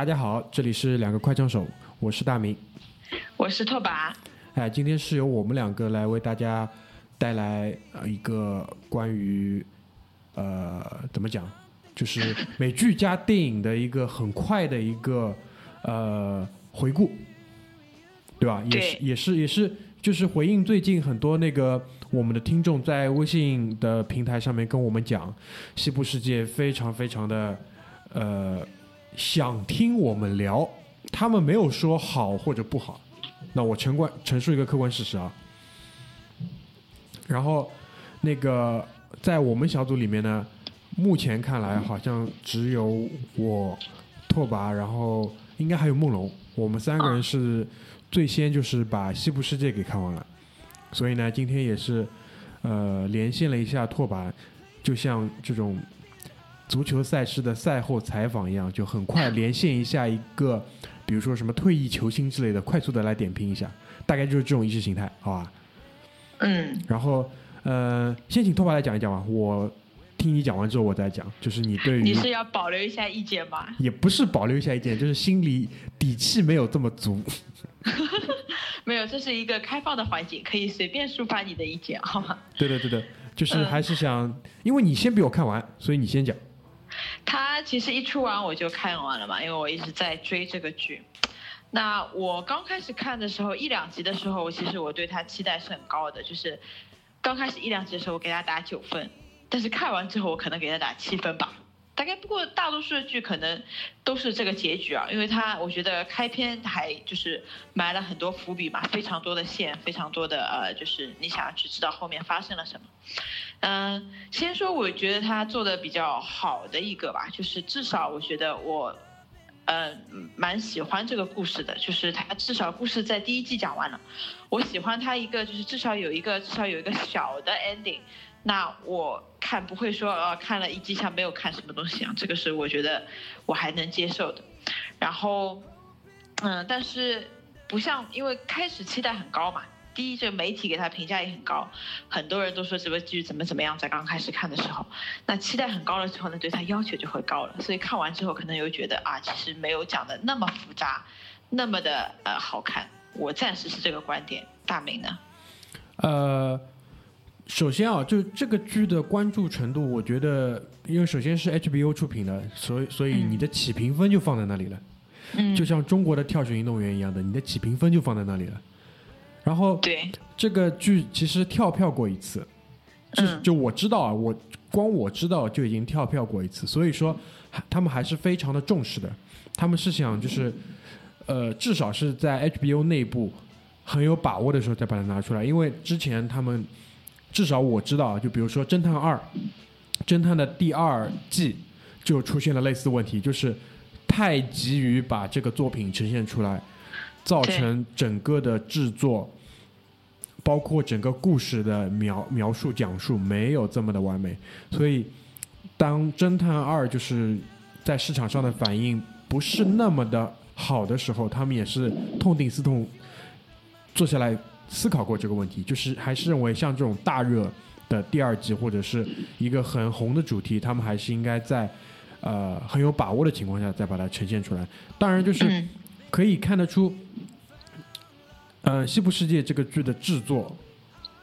大家好，这里是两个快枪手，我是大明。我是拓跋，哎，今天是由我们两个来为大家带来呃一个关于呃怎么讲，就是美剧加电影的一个很快的一个呃回顾，对吧？也是也是也是就是回应最近很多那个我们的听众在微信的平台上面跟我们讲，西部世界非常非常的呃想听我们聊，他们没有说好或者不好。那我陈冠陈述一个客观事实啊。然后，那个在我们小组里面呢，目前看来好像只有我、拓跋，然后应该还有梦龙，我们三个人是最先就是把《西部世界》给看完了。所以呢，今天也是呃连线了一下拓跋，就像这种足球赛事的赛后采访一样，就很快 连线一下一个，比如说什么退役球星之类的，快速的来点评一下，大概就是这种意识形态，好吧？嗯，然后呃，先请拓跋来讲一讲吧，我听你讲完之后我再讲，就是你对于你是要保留一下意见吗？也不是保留一下意见，就是心里底气没有这么足。没有，这是一个开放的环境，可以随便抒发你的意见，好吗？对对对对，就是嗯还是想，因为你先比我看完，所以你先讲。他其实一出完我就看完了嘛，因为我一直在追这个剧。那我刚开始看的时候，一两集的时候，其实我对他期待是很高的，就是刚开始一两集的时候，我给他打九分，但是看完之后，我可能给他打七分吧。大概不过大多数的剧可能都是这个结局啊，因为他我觉得开篇还就是埋了很多伏笔嘛，非常多的线，非常多的呃，就是你想要去知道后面发生了什么。嗯，先说我觉得他做的比较好的一个吧，就是至少我觉得我，呃，蛮喜欢这个故事的，就是他至少故事在第一季讲完了，我喜欢他一个就是至少有一个至少有一个小的 ending，那我看不会说呃看了一季像没有看什么东西一样，这个是我觉得我还能接受的，然后，嗯，但是不像因为开始期待很高嘛。第一，这个媒体给他评价也很高，很多人都说这个剧怎么怎么样，在刚开始看的时候，那期待很高了之后呢，对他要求就会高了，所以看完之后可能又觉得啊，其实没有讲的那么复杂，那么的呃好看。我暂时是这个观点，大明呢？呃，首先啊，就这个剧的关注程度，我觉得，因为首先是 HBO 出品的，所以所以你的起评分就放在那里了，嗯，就像中国的跳水运动员一样的，你的起评分就放在那里了。然后对，这个剧其实跳票过一次，就嗯。就我知道啊，我光我知道就已经跳票过一次，所以说他们还是非常的重视的，他们是想就是，呃，至少是在 HBO 内部很有把握的时候再把它拿出来，因为之前他们至少我知道啊，就比如说《侦探二》，侦探的第二季就出现了类似问题，就是太急于把这个作品呈现出来，造成整个的制作。包括整个故事的描描述讲述没有这么的完美，所以当《侦探二》就是在市场上的反应不是那么的好的时候，他们也是痛定思痛，坐下来思考过这个问题，就是还是认为像这种大热的第二季或者是一个很红的主题，他们还是应该在呃很有把握的情况下再把它呈现出来。当然，就是嗯可以看得出，呃，《西部世界》这个剧的制作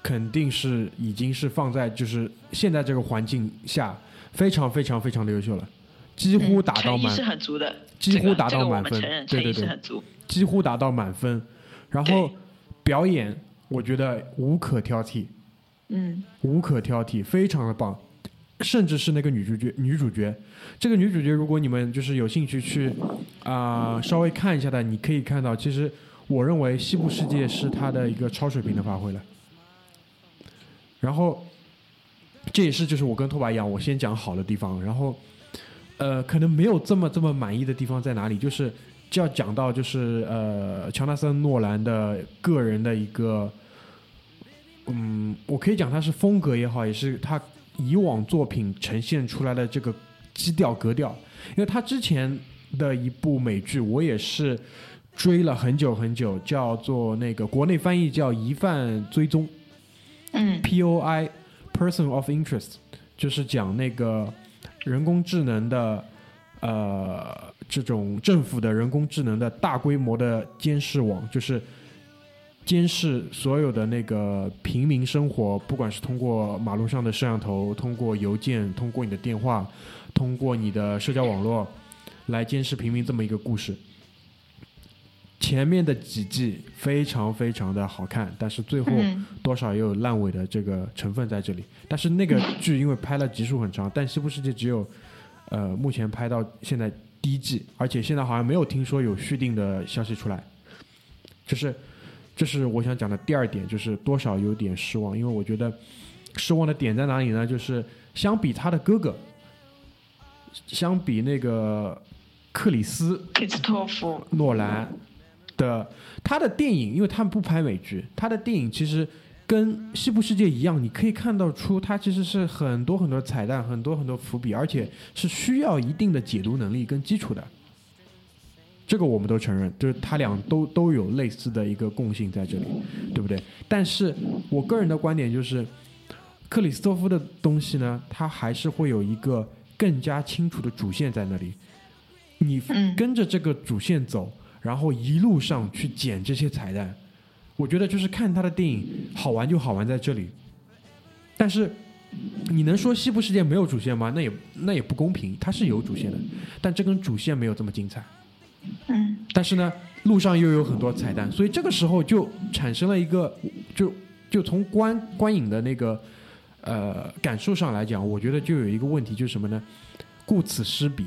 肯定是已经是放在就是现在这个环境下非常非常非常的优秀了，几乎达到满是很足的，几乎达到满分对对对。几乎达到满分。然后表演，我觉得无可挑剔，嗯，无可挑剔，非常的棒。甚至是那个女主角，女主角，这个女主角，如果你们就是有兴趣去啊、稍微看一下的，你可以看到，其实我认为《西部世界》是他的一个超水平的发挥了。然后这也是就是我跟拓跋一样，我先讲好的地方，然后呃，可能没有这么这么满意的地方在哪里，就是就要讲到就是呃，乔纳森诺兰的个人的一个，嗯，我可以讲他是风格也好，也是他以往作品呈现出来的这个基调格调，因为他之前的一部美剧，我也是追了很久很久，叫做那个国内翻译叫《疑犯追踪》。嗯 POI Person of Interest，就是讲那个人工智能的呃这种政府的人工智能的大规模的监视网，就是监视所有的那个平民生活，不管是通过马路上的摄像头，通过邮件，通过你的电话，通过你的社交网络来监视平民这么一个故事。前面的几季非常非常的好看，但是最后嗯多少也有烂尾的这个成分在这里。但是那个剧因为拍了集数很长，但《西部世界》只有呃目前拍到现在第一季，而且现在好像没有听说有续订的消息出来。就是这是我想讲的第二点，就是多少有点失望，因为我觉得失望的点在哪里呢？就是相比他的哥哥，相比那个克里斯克里斯托弗，诺兰的他的电影，因为他们不拍美剧，他的电影其实跟《西部世界》一样，你可以看到出他其实是很多很多彩蛋，很多很多伏笔，而且是需要一定的解读能力跟基础的。这个我们都承认，就是他俩都都有类似的一个共性在这里，对不对？但是我个人的观点就是，克里斯托夫的东西呢，他还是会有一个更加清楚的主线在那里。你嗯跟着这个主线走，然后一路上去捡这些彩蛋，我觉得就是看他的电影好玩就好玩在这里。但是你能说西部世界没有主线吗？那也那也不公平，它是有主线的，但这根主线没有这么精彩。嗯但是呢，路上又有很多彩蛋，所以这个时候就产生了一个，就就从观观影的那个呃感受上来讲，我觉得就有一个问题，就是什么呢？顾此失彼。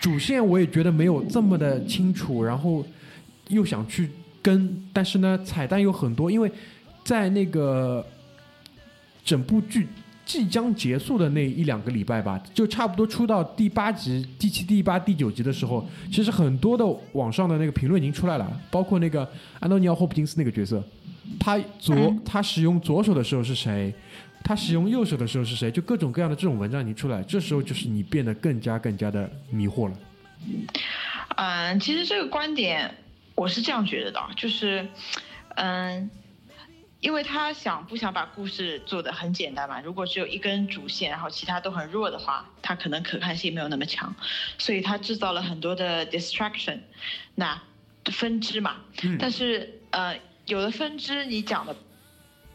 主线我也觉得没有这么的清楚，然后又想去跟，但是呢，彩蛋有很多，因为在那个整部剧即将结束的那一两个礼拜吧，就差不多出到第八集、第七、第八、第九集的时候，其实很多的网上的那个评论已经出来了，包括那个安东尼奥·霍普金斯那个角色，他左他使用左手的时候是谁？他使用右手的时候是谁？就各种各样的这种文章你出来，这时候就是你变得更加更加的迷惑了。嗯，其实这个观点我是这样觉得的，就是嗯。因为他想不想把故事做得很简单嘛？如果只有一根主线，然后其他都很弱的话，他可能可看性没有那么强，所以他制造了很多的 distraction，那分支嘛。但是呃，有的分支你讲的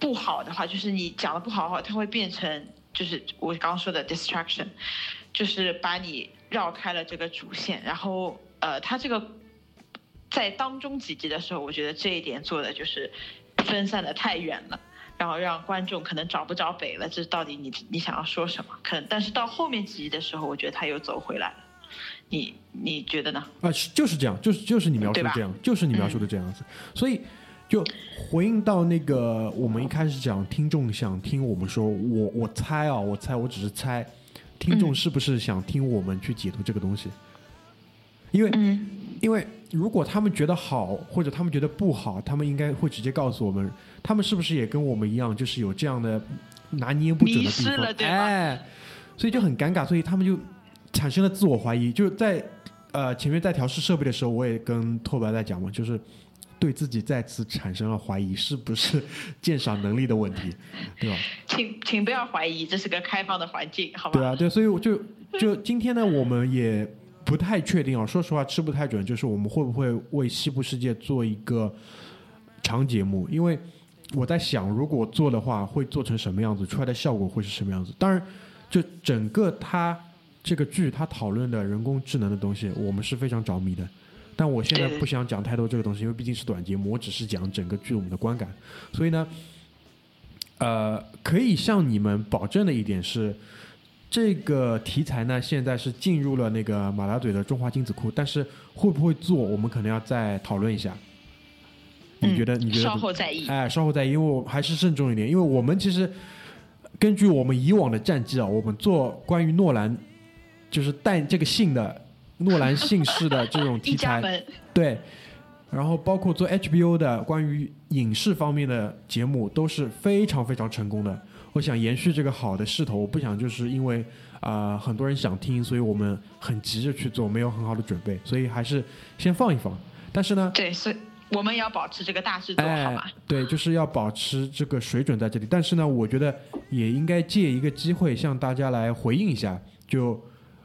不好的话，就是你讲的不好的话，它会变成就是我刚刚说的 distraction，就是把你绕开了这个主线，然后呃，他这个在当中几集的时候，我觉得这一点做的就是分散的太远了。然后让观众可能找不着北了，这到底你你想要说什么？可能，但是到后面几集的时候，我觉得他又走回来了。你你觉得呢？啊，是就是这样，就是就是你描述的这样，就是你描述的这样子。所以就回应到那个我们一开始讲，听众想听我们说，我我猜啊，我猜，我只是猜，听众嗯是不是想听我们去解读这个东西？因为嗯因为如果他们觉得好，或者他们觉得不好，他们应该会直接告诉我们，他们是不是也跟我们一样，就是有这样的拿捏不准的地方？哎，所以就很尴尬，所以他们就产生了自我怀疑。就在呃前面在调试设备的时候，我也跟拓白在讲嘛，就是对自己再次产生了怀疑，是不是鉴赏能力的问题，对吧？请请不要怀疑，这是个开放的环境，好吧？对啊，对，所以我就就今天呢，我们也不太确定啊，说实话吃不太准，就是我们会不会为西部世界做一个长节目？因为我在想，如果做的话，会做成什么样子，出来的效果会是什么样子？当然，就整个它这个剧，它讨论的人工智能的东西，我们是非常着迷的。但我现在不想讲太多这个东西，因为毕竟是短节目，我只是讲整个剧我们的观感。所以呢，呃，可以向你们保证的一点是，这个题材呢，现在是进入了那个马达嘴的中华精子库，但是会不会做，我们可能要再讨论一下。你觉得？你觉得？嗯稍后再议。哎，稍后再议，因为我还是慎重一点，因为我们其实根据我们以往的战绩啊，我们做关于诺兰就是带这个姓的诺兰姓氏的这种题材，对，然后包括做 HBO 的关于影视方面的节目都是非常非常成功的。我想延续这个好的势头，我不想就是因为啊、很多人想听，所以我们很急着去做，没有很好的准备，所以还是先放一放。但是呢，对，所以我们也要保持这个大制作，好哎吗？，对，就是要保持这个水准在这里。但是呢，我觉得也应该借一个机会向大家来回应一下，就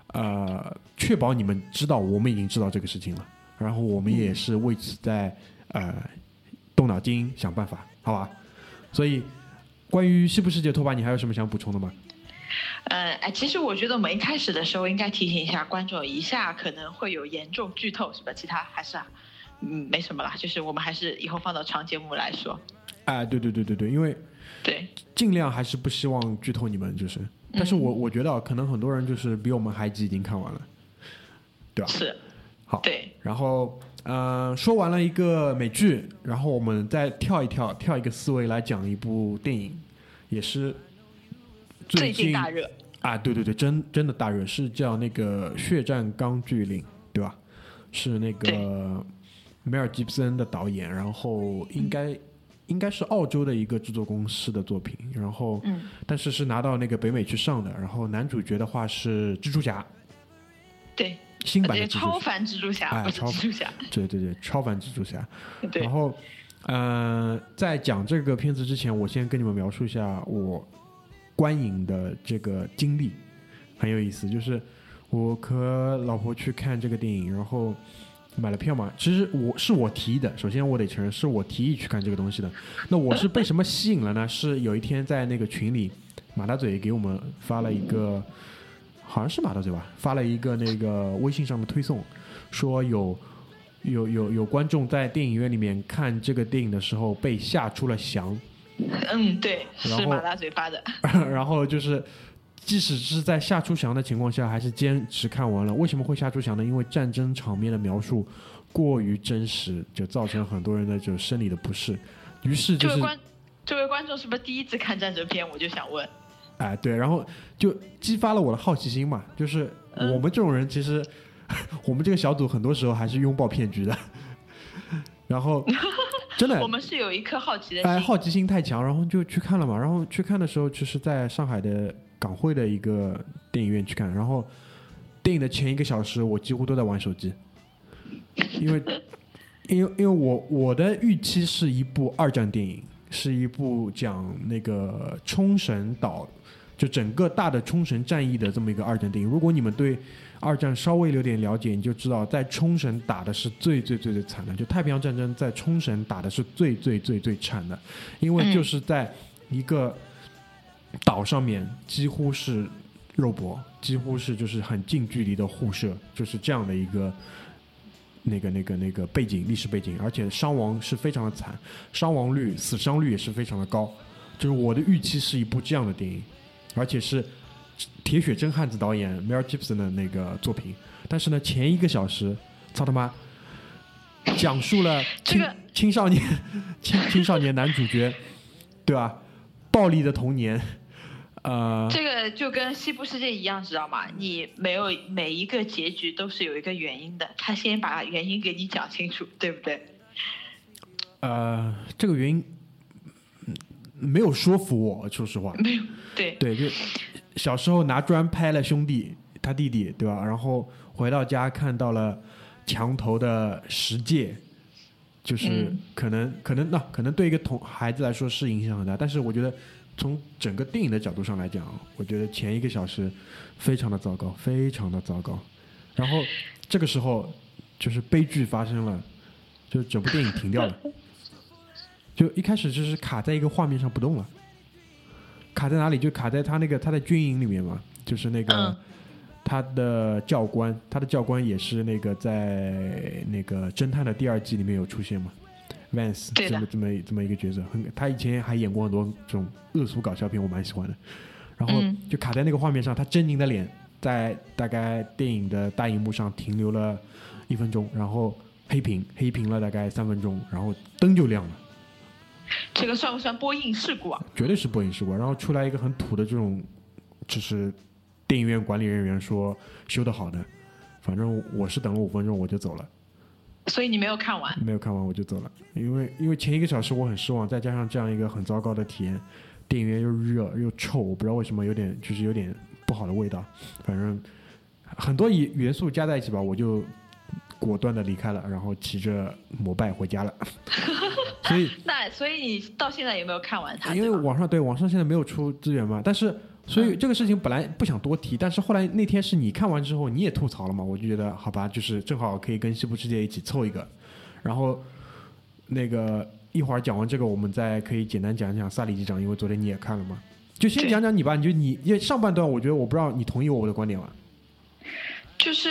呃，确保你们知道我们已经知道这个事情了，然后我们也是为此在呃动脑筋想办法，好吧？所以关于西部世界拓跋，你还有什么想补充的吗？嗯，哎，其实我觉得我们一开始的时候应该提醒一下观众，一下可能会有严重剧透，是吧？其他还是啊，嗯，没什么啦，就是我们还是以后放到长节目来说。哎，对对对对对，因为对，尽量还是不希望剧透你们，就是，但是我我觉得啊可能很多人就是比我们还急，已经看完了，对吧？是，好，对，然后呃，说完了一个美剧，然后我们再跳一跳，跳一个思维来讲一部电影，也是最近近大热，啊，对对对，真真的大热，是叫那个《血战钢锯岭》，对吧？是那个梅尔吉布森的导演，然后应该应该是澳洲的一个制作公司的作品，然后嗯，但是是拿到那个北美去上的，然后男主角的话是蜘蛛侠，对，新版这个超的蜘蛛侠，凡蜘蛛侠，不是哎超蜘蛛侠，对对对，超凡蜘蛛侠。然，后，呃，在讲这个片子之前，我先跟你们描述一下我观影的这个经历，很有意思。就是我和老婆去看这个电影，然后买了票嘛。其实我是我提议的，首先我得承认是我提议去看这个东西的。那我是被什么吸引了呢？是有一天在那个群里，马大嘴给我们发了一个，好像是马大嘴吧，发了一个那个微信上的推送，说有。有有有观众在电影院里面看这个电影的时候被吓出了翔，嗯，对，是马大嘴发的，然后就是即使是在吓出翔的情况下，还是坚持看完了。为什么会吓出翔呢？因为战争场面的描述过于真实，就造成很多人的就生理的不适。于是就是这位观这位观众是不是第一次看战争片？我就想问，哎，对，然后就激发了我的好奇心嘛。就是嗯我们这种人，其实、我们这个小组很多时候还是拥抱骗局的。然后 真的我，们是有一颗好奇的心哎，心，好奇心太强，然后就去看了嘛。然后去看的时候，就是在上海的港汇的一个电影院去看。然后电影的前一个小时，我几乎都在玩手机，因为因为因为我我的预期是一部二战电影，是一部讲那个冲绳岛，就整个大的冲绳战役的这么一个二战电影。如果你们对二战稍微有点了解，你就知道在冲绳打的是最最最最惨的，就太平洋战争在冲绳打的是最最最最惨的，因为嗯就是在一个岛上面几乎是肉搏，几乎是就是很近距离的互射，就是这样的一个那个那个那个背景历史背景，而且伤亡是非常的惨，伤亡率死伤率也是非常的高，就是我的预期是一部这样的电影，而且是铁血真汉子导演 Mel Gibson 的那个作品，但是呢前一个小时，操他妈！讲述了青、这个青少年青青少年男主角，对吧？暴力的童年，呃，这个就跟西部世界一样，知道吗？你没有每一个结局都是有一个原因的，他先把原因给你讲清楚，对不对？呃，这个原因嗯没有说服我，说实话。没有，对，对，就小时候拿砖拍了兄弟，他弟弟，对吧？然后回到家看到了墙头的石界，就是嗯可能、可能那可能对一个同孩子来说是影响很大，但是我觉得从整个电影的角度上来讲，我觉得前一个小时非常的糟糕，非常的糟糕。然后这个时候就是悲剧发生了，就是整部电影停掉了。就一开始就是卡在一个画面上不动了，卡在哪里？就卡在他那个他在军营里面嘛，就是那个、嗯他的教官，他的教官也是那个在那个侦探的第二季里面有出现嘛，Vance 这么这么这么一个角色，很他以前还演过很多这种恶俗搞笑片，我蛮喜欢的。然后嗯就卡在那个画面上，他狰狞的脸在大概电影的大荧幕上停留了一分钟，然后黑屏黑屏了大概三分钟，然后灯就亮了。这个算不算播映事故啊？绝对是播映事故。然后出来一个很土的这种，就是电影院管理人员说修的好的，反正我是等了五分钟我就走了，所以你没有看完。没有看完我就走了，因为因为前一个小时我很失望，再加上这样一个很糟糕的体验，电影院又热又臭，我不知道为什么有点就是有点不好的味道，反正很多元元素加在一起吧，我就果断的离开了，然后骑着摩拜回家了。所 以那所以你到现在有没有看完它？因为网上对网上现在没有出资源嘛，但是所以嗯。这个事情本来不想多提，但是后来那天是你看完之后你也吐槽了嘛，我就觉得好吧，就是正好可以跟西部世界一起凑一个，然后那个一会儿讲完这个，我们再可以简单讲一讲萨里机长，因为昨天你也看了嘛，就先讲讲你吧，你就你因为上半段我觉得我不知道你同意我的观点吗？就是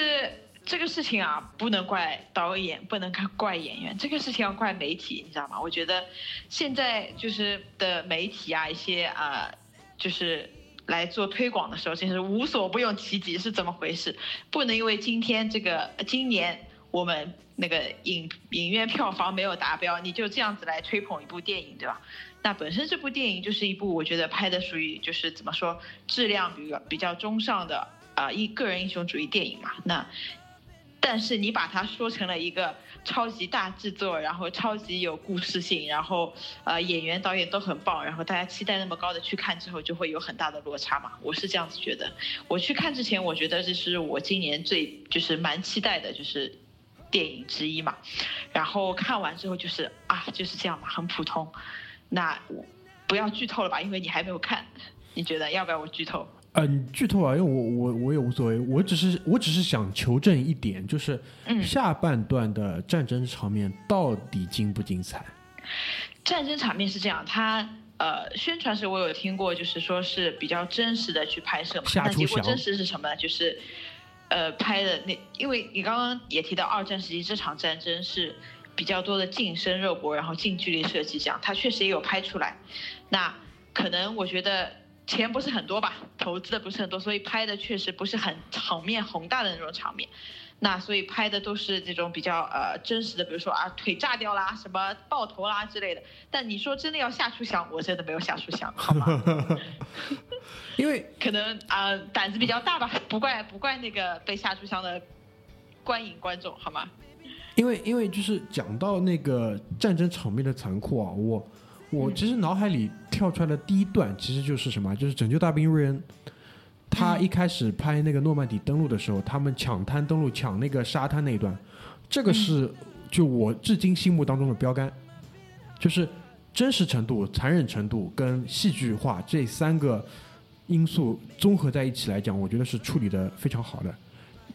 这个事情啊，不能怪导演，不能怪演员，这个事情要怪媒体，你知道吗？我觉得现在就是的媒体啊，一些啊、呃就是来做推广的时候，真是无所不用其极，是怎么回事？不能因为今天这个今年我们那个影影院票房没有达标，你就这样子来吹捧一部电影，对吧？那本身这部电影就是一部我觉得拍的属于就是怎么说质量比较比较中上的啊一个人英雄主义电影嘛。那但是你把它说成了一个超级大制作，然后超级有故事性，然后呃演员导演都很棒，然后大家期待那么高的去看之后，就会有很大的落差嘛。我是这样子觉得。我去看之前，我觉得这是我今年最就是蛮期待的，就是电影之一嘛。然后看完之后就是啊，就是这样嘛，很普通。那不要剧透了吧，因为你还没有看。你觉得要不要我剧透？呃，你剧透啊，因为我我我也无所谓，我只是我只是想求证一点，就是嗯下半段的战争场面到底精不精彩？战争场面是这样，他呃宣传时我有听过，就是说是比较真实的去拍摄那结果真实是什么呢？就是呃拍的那，因为你刚刚也提到二战时期这场战争是比较多的近身肉搏，然后近距离射击这样，他确实也有拍出来。那可能我觉得钱不是很多吧，投资的不是很多，所以拍的确实不是很场面宏大的那种场面。那所以拍的都是这种比较呃真实的，比如说啊腿炸掉啦，什么爆头啦之类的。但你说真的要吓出翔，我真的没有吓出翔，好吗？因为可能啊、呃胆子比较大吧，不怪不怪那个被吓出翔的观影观众，好吗？因为因为就是讲到那个战争场面的残酷啊，我我嗯。其实脑海里跳出来的第一段其实就是什么，就是《拯救大兵瑞恩》。他嗯。一开始拍那个诺曼底登陆的时候，他们抢滩登陆、抢那个沙滩那一段，这个是就我至今心目当中的标杆，就是真实程度、残忍程度跟戏剧化这三个因素综合在一起来讲，我觉得是处理的非常好的。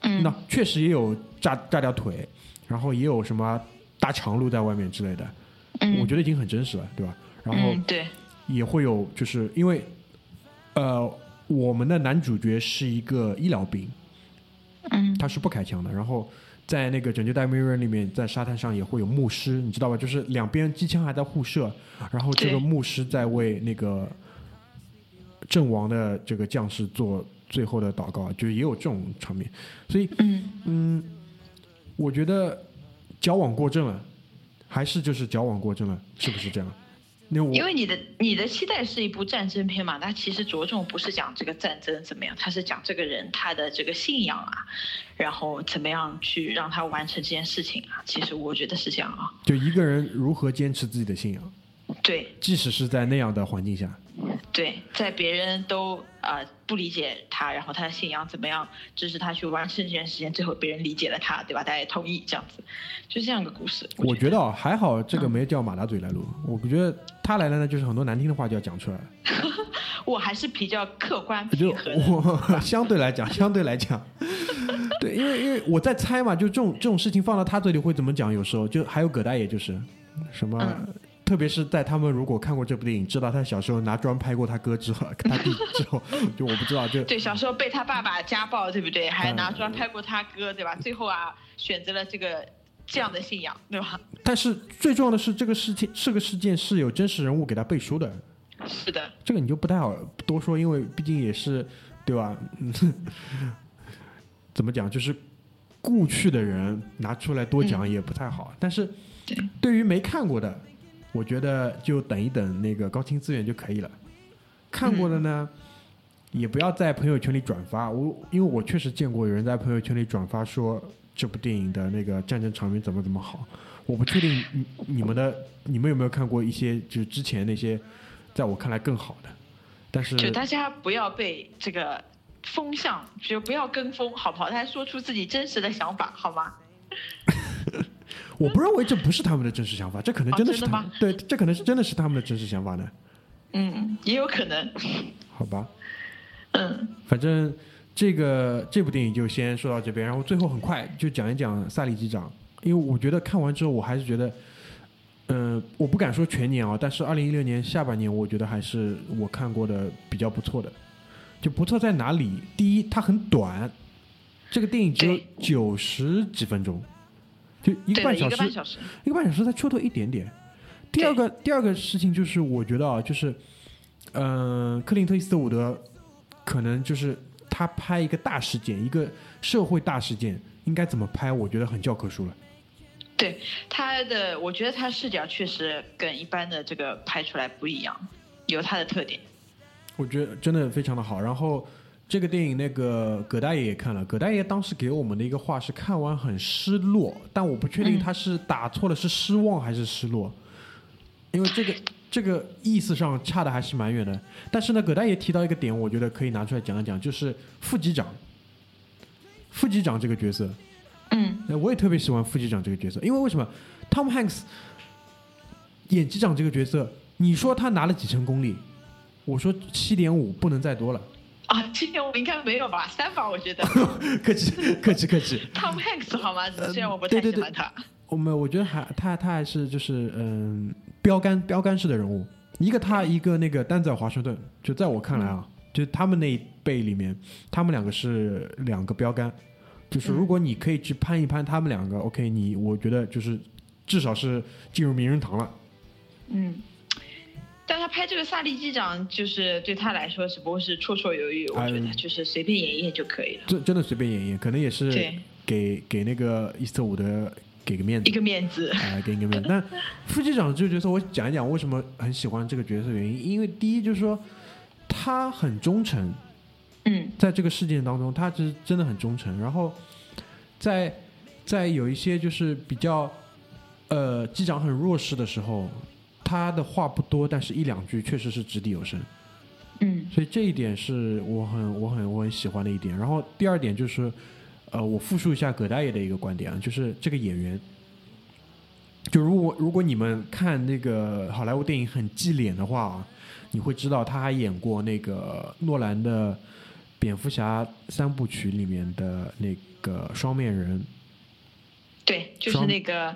嗯。那确实也有炸炸掉腿，然后也有什么大长路在外面之类的，嗯。我觉得已经很真实了，对吧？然后嗯对，也会有，就是因为呃，我们的男主角是一个医疗兵，嗯他是不开枪的，然后。在那个拯救大兵瑞恩里面，在沙滩上也会有牧师，你知道吧？就是两边机枪还在互射，然后这个牧师在为那个阵亡的这个将士做最后的祷告，就是也有这种场面。所以嗯嗯，我觉得矫枉过正了，还是就是矫枉过正了，是不是这样？因为你的你的期待是一部战争片嘛，它其实着重不是讲这个战争怎么样，它是讲这个人他的这个信仰啊，然后怎么样去让他完成这件事情啊。其实我觉得是这样啊，就一个人如何坚持自己的信仰，对即使是在那样的环境下，对，在别人都呃不理解他，然后他的信仰怎么样支持他去完成这件事情，最后别人理解了他，对吧？大家也同意这样子，就是这样一个故事。我觉得啊，还好这个没叫马大嘴来录，我觉得他来了呢，就是很多难听的话就要讲出来了。我还是比较客观就平和的。我相对来讲，相对来讲，对，因为因为我在猜嘛，就这种这种事情放到他嘴里会怎么讲？有时候就还有葛大爷，就是什么。嗯特别是在他们如果看过这部电影，知道他小时候拿砖拍过他哥之后，他弟之后，就我不知道，就对，小时候被他爸爸家暴，对不对？还嗯拿砖拍过他哥，对吧？最后啊，选择了这个这样的信仰，对吧？但是最重要的是，这个事情这个事件是有真实人物给他背书的，是的，这个你就不太好多说，因为毕竟也是对吧？嗯 怎么讲，就是故去的人拿出来多讲也不太好。但是对对于没看过的，我觉得就等一等那个高清资源就可以了。看过的呢，也不要在朋友圈里转发。我因为我确实见过有人在朋友圈里转发说这部电影的那个战争场面怎么怎么好。我不确定你你们的你们有没有看过一些就是之前那些在我看来更好的，但是就大家不要被这个风向，就不要跟风，好不好？大家说出自己真实的想法，好吗？我不认为这不是他们的真实想法，这可能哦真的是他真的对，这可能是真的是他们的真实想法呢，嗯，也有可能。好吧？嗯，反正这个这部电影就先说到这边，然后最后很快就讲一讲萨利机长，因为我觉得看完之后，我还是觉得，嗯、我不敢说全年啊，但是二零一六年下半年，我觉得还是我看过的比较不错的。就不错在哪里？第一，它很短，这个电影只有对九十几分钟，就一个半小时，个半小时。一个半小时才出头一点点。第二个第二个事情就是，我觉得啊，就是，嗯、克林特·伊斯特伍德可能就是他拍一个大事件，一个社会大事件，应该怎么拍，我觉得很教科书了。对他的，我觉得他视角确实跟一般的这个拍出来不一样，有他的特点。我觉得真的非常的好。然后这个电影，那个葛大爷也看了，葛大爷当时给我们的一个话是看完很失落，但我不确定嗯他是打错了是失望还是失落，因为这个这个意思上差的还是蛮远的。但是呢，葛大爷提到一个点，我觉得可以拿出来讲一讲，就是副机长，副机长这个角色，嗯，呃我也特别喜欢副机长这个角色，因为为什么？Tom Hanks 演机长这个角色，你说他拿了几成功力？我说七点五，不能再多了。啊，今年我们应该没有吧，三吧，我觉得。客气，客气，客气。Tom Hanks 好吗？虽然我不太喜欢他。我们我觉得还他他还是就是嗯标杆标杆式的人物，一个他一个那个丹泽尔华盛顿，就在我看来啊，就他们那一辈里面，他们两个是两个标杆。就是如果你可以去攀一攀他们两个、o k 你我觉得就是至少是进入名人堂了。嗯，但他拍这个萨利机长，就是对他来说只不过是绰绰有余，我觉得哎就是随便演一演就可以了。真真的随便演一演，可能也是给给那个伊斯特伍德给个面子一。个面子。啊，给一个面子。那副机长这个角色，我讲一讲为什么很喜欢这个角色原因。因为第一就是说，他很忠诚，嗯在这个事件当中，他其实真的很忠诚。然后在在有一些就是比较呃机长很弱势的时候，他的话不多，但是一两句确实是掷地有声。嗯所以这一点是我很我很我很喜欢的一点。然后第二点就是，呃，我复述一下葛大爷的一个观点啊，就是这个演员，就如果如果你们看那个好莱坞电影很记脸的话啊，你会知道他还演过那个诺兰的蝙蝠侠三部曲里面的那个双面人，对，就是那个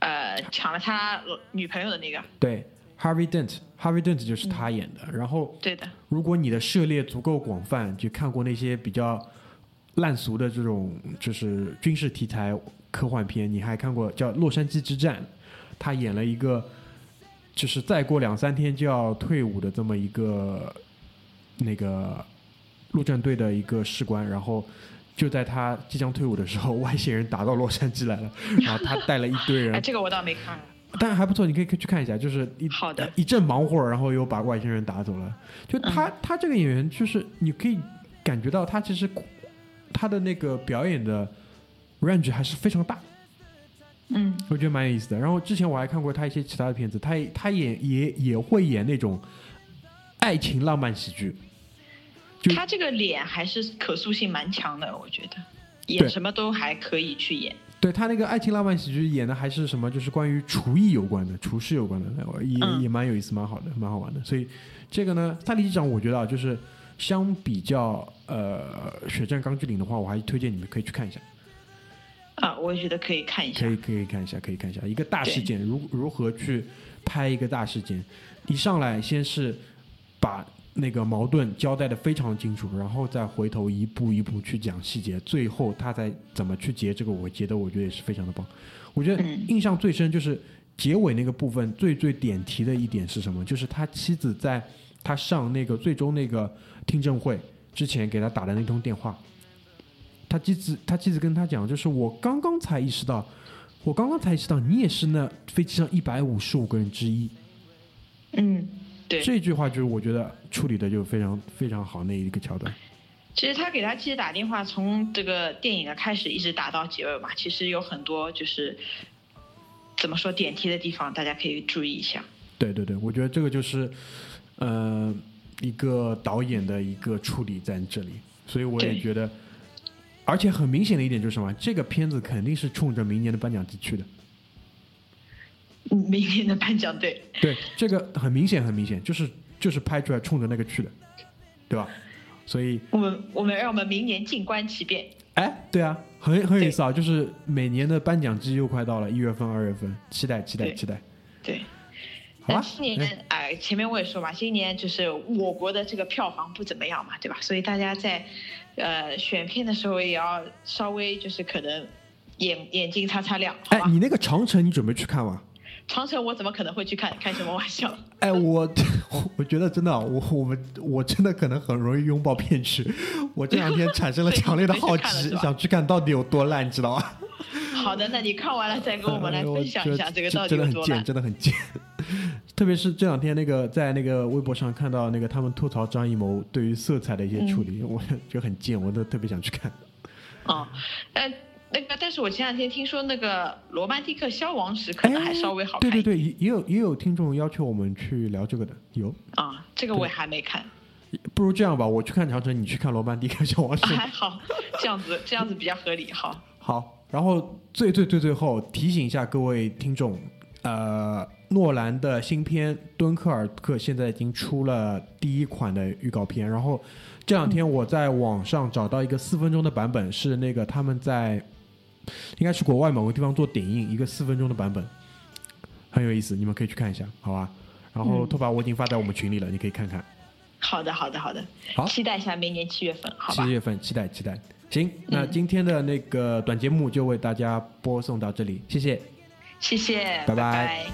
呃抢了他女朋友的那个。对，Harvey Dent，Harvey Dent 就是他演的。然后对的。如果你的涉猎足够广泛，就看过那些比较烂俗的这种就是军事题材科幻片，你还看过叫《洛杉矶之战》，他演了一个就是再过两三天就要退伍的这么一个那个陆战队的一个士官，然后。就在他即将退伍的时候，外星人打到洛杉矶来了，然后他带了一堆人哎，，这个我倒没看。但还不错，你可以去看一下，就是一好的一阵忙活，然后又把外星人打走了。就他、嗯他这个演员，就是你可以感觉到他其实他的那个表演的 range 还是非常大，嗯我觉得蛮有意思的。然后之前我还看过他一些其他的片子，他也他也也也会演那种爱情浪漫喜剧，就他这个脸还是可塑性蛮强的，我觉得演什么都还可以去演。对他那个爱情浪漫喜剧演的还是什么，就是关于厨艺有关的、厨师有关的，也、嗯也蛮有意思、蛮好的、蛮好玩的。所以这个呢，萨利机长我觉得啊，就是相比较呃《血战钢锯岭》的话，我还是推荐你们可以去看一下，啊，我也觉得可以看一下可。以可以看一下，可以看一下一个大事件如如何去拍一个大事件，一上来先是把那个矛盾交代的非常清楚，然后再回头一步一步去讲细节，最后他再怎么去结这个尾，结的我觉得也是非常的棒。我觉得嗯印象最深就是结尾那个部分最最点题的一点是什么？就是他妻子在他上那个最终那个听证会之前给他打的那通电话，他妻子他妻子跟他讲，就是我刚刚才意识到，我刚刚才意识到你也是那飞机上一百五十五个人之一。嗯，对。这句话就是我觉得处理的就非常非常好那一个桥段。其实他给他妻子打电话，从这个电影的开始一直打到结尾嘛，其实有很多就是怎么说点题的地方，大家可以注意一下。对对对，我觉得这个就是呃一个导演的一个处理在这里，所以我也觉得，而且很明显的一点就是什么，这个片子肯定是冲着明年的颁奖季去的。明年的颁奖对。对，这个很明显，很明显，就是就是拍出来冲着那个去的，对吧？所以，我们我们让我们明年静观其变。哎，对啊，很很有意思啊！就是每年的颁奖季又快到了，一月份、二月份，期待期待期待。对，好吧。今年哎，前面我也说嘛，今年就是我国的这个票房不怎么样嘛，对吧？所以大家在呃选片的时候也要稍微就是可能眼眼睛擦擦亮。哎，你那个长城你准备去看吗？长城我怎么可能会去看？开什么玩笑？哎，我 我觉得真的，我我们我真的可能很容易拥抱骗局。我这两天产生了强烈的好 奇，想去看到底有多烂，你知道吗？好的，那你看完了再跟我们来分享一下这个到底有多烂。真的很贱，真的很贱。特别是这两天那个在那个微博上看到那个他们吐槽张艺谋对于色彩的一些处理，我觉得很贱，我都特别想去看。哦，呃。那个，但是我前两天听说那个《罗曼蒂克消亡史》可能还稍微好看。对对对，也有也有听众要求我们去聊这个的，有。啊，这个我也还没看。不如这样吧，我去看长城，你去看《罗曼蒂克消亡史》。还好，这样子这样子比较合理。好。好，然后最最最最后提醒一下各位听众，呃，诺兰的新片《敦刻尔克》现在已经出了第一款的预告片，然后这两天我在网上找到一个四分钟的版本，是那个他们在。应该是国外某个地方做点映一个四分钟的版本，很有意思，你们可以去看一下，好吧？然后拓跋我已经发在我们群里了，你可以看看。好的，好的，好的。好，期待一下明年七月份，好吧？七月份，期待，期待。行，那今天的那个短节目就为大家播送到这里，谢谢，谢谢，拜拜。